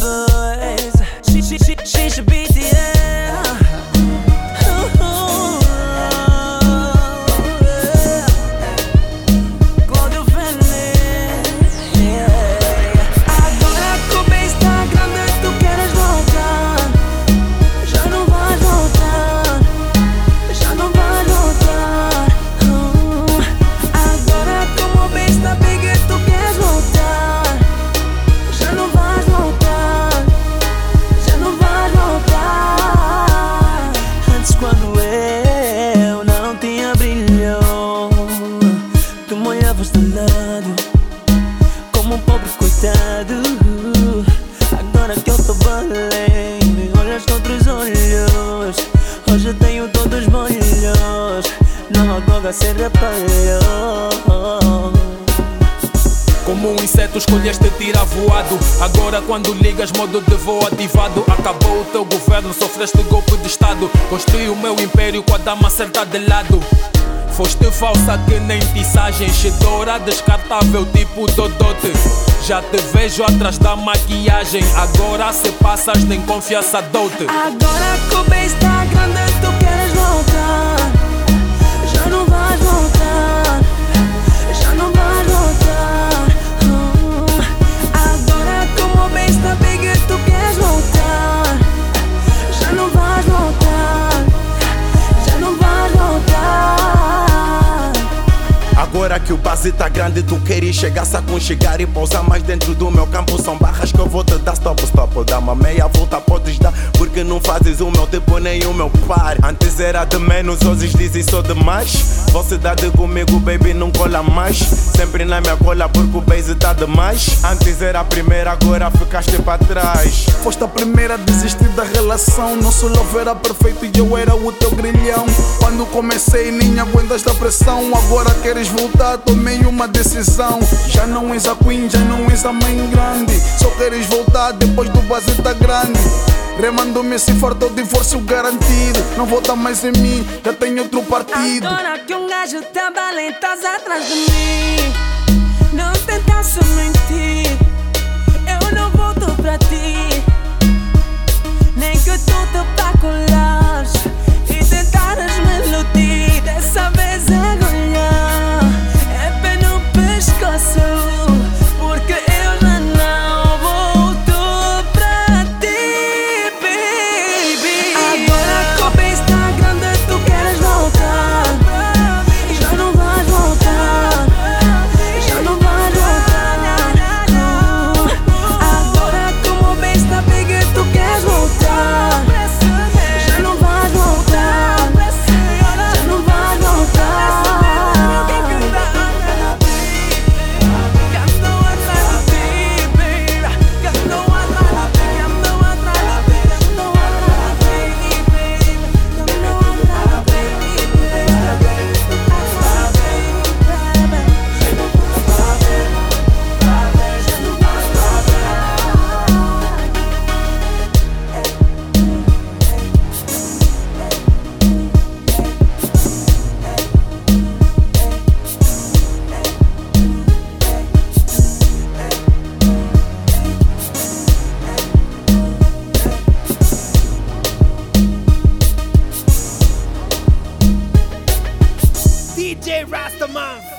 boys. She, she, she, she should be. Se arrependeu. Como um inseto escolheste tirar voado. Agora quando ligas modo de voo ativado. Acabou o teu governo, sofreste golpe de estado. Construí o meu império com a dama certa de lado. Foste falsa que nem tissagem Chedora descartável tipo Dodote. Já te vejo atrás da maquiagem. Agora se passas nem confiança doute. Agora que o bem está grande Agora que o base tá grande, tu queres chegar, se aconchegar e pousar mais dentro do meu campo. São barras que eu vou te dar stop, stop. Dá uma meia volta, podes dar, porque não fazes o meu tempo nem o meu par. Antes era de menos, hoje dizem sou de mais. Velocidade comigo, baby, não cola mais. Sempre na minha cola, porque o base tá demais. Antes era a primeira, agora ficaste pra trás. Foste a primeira a desistir da relação. Nosso love era perfeito e eu era o teu grilhão. Quando comecei, nem aguentas da pressão. Agora queres voltar, tomei uma decisão. Já não és a queen, já não és a mãe grande. Só queres voltar depois do base tá grande. Remando-me se for teu divórcio garantido. Não volta mais em mim, já tenho outro partido. Agora que um gajo tá bem, estás atrás de mim Não tentasse mentir DJ Rastaman.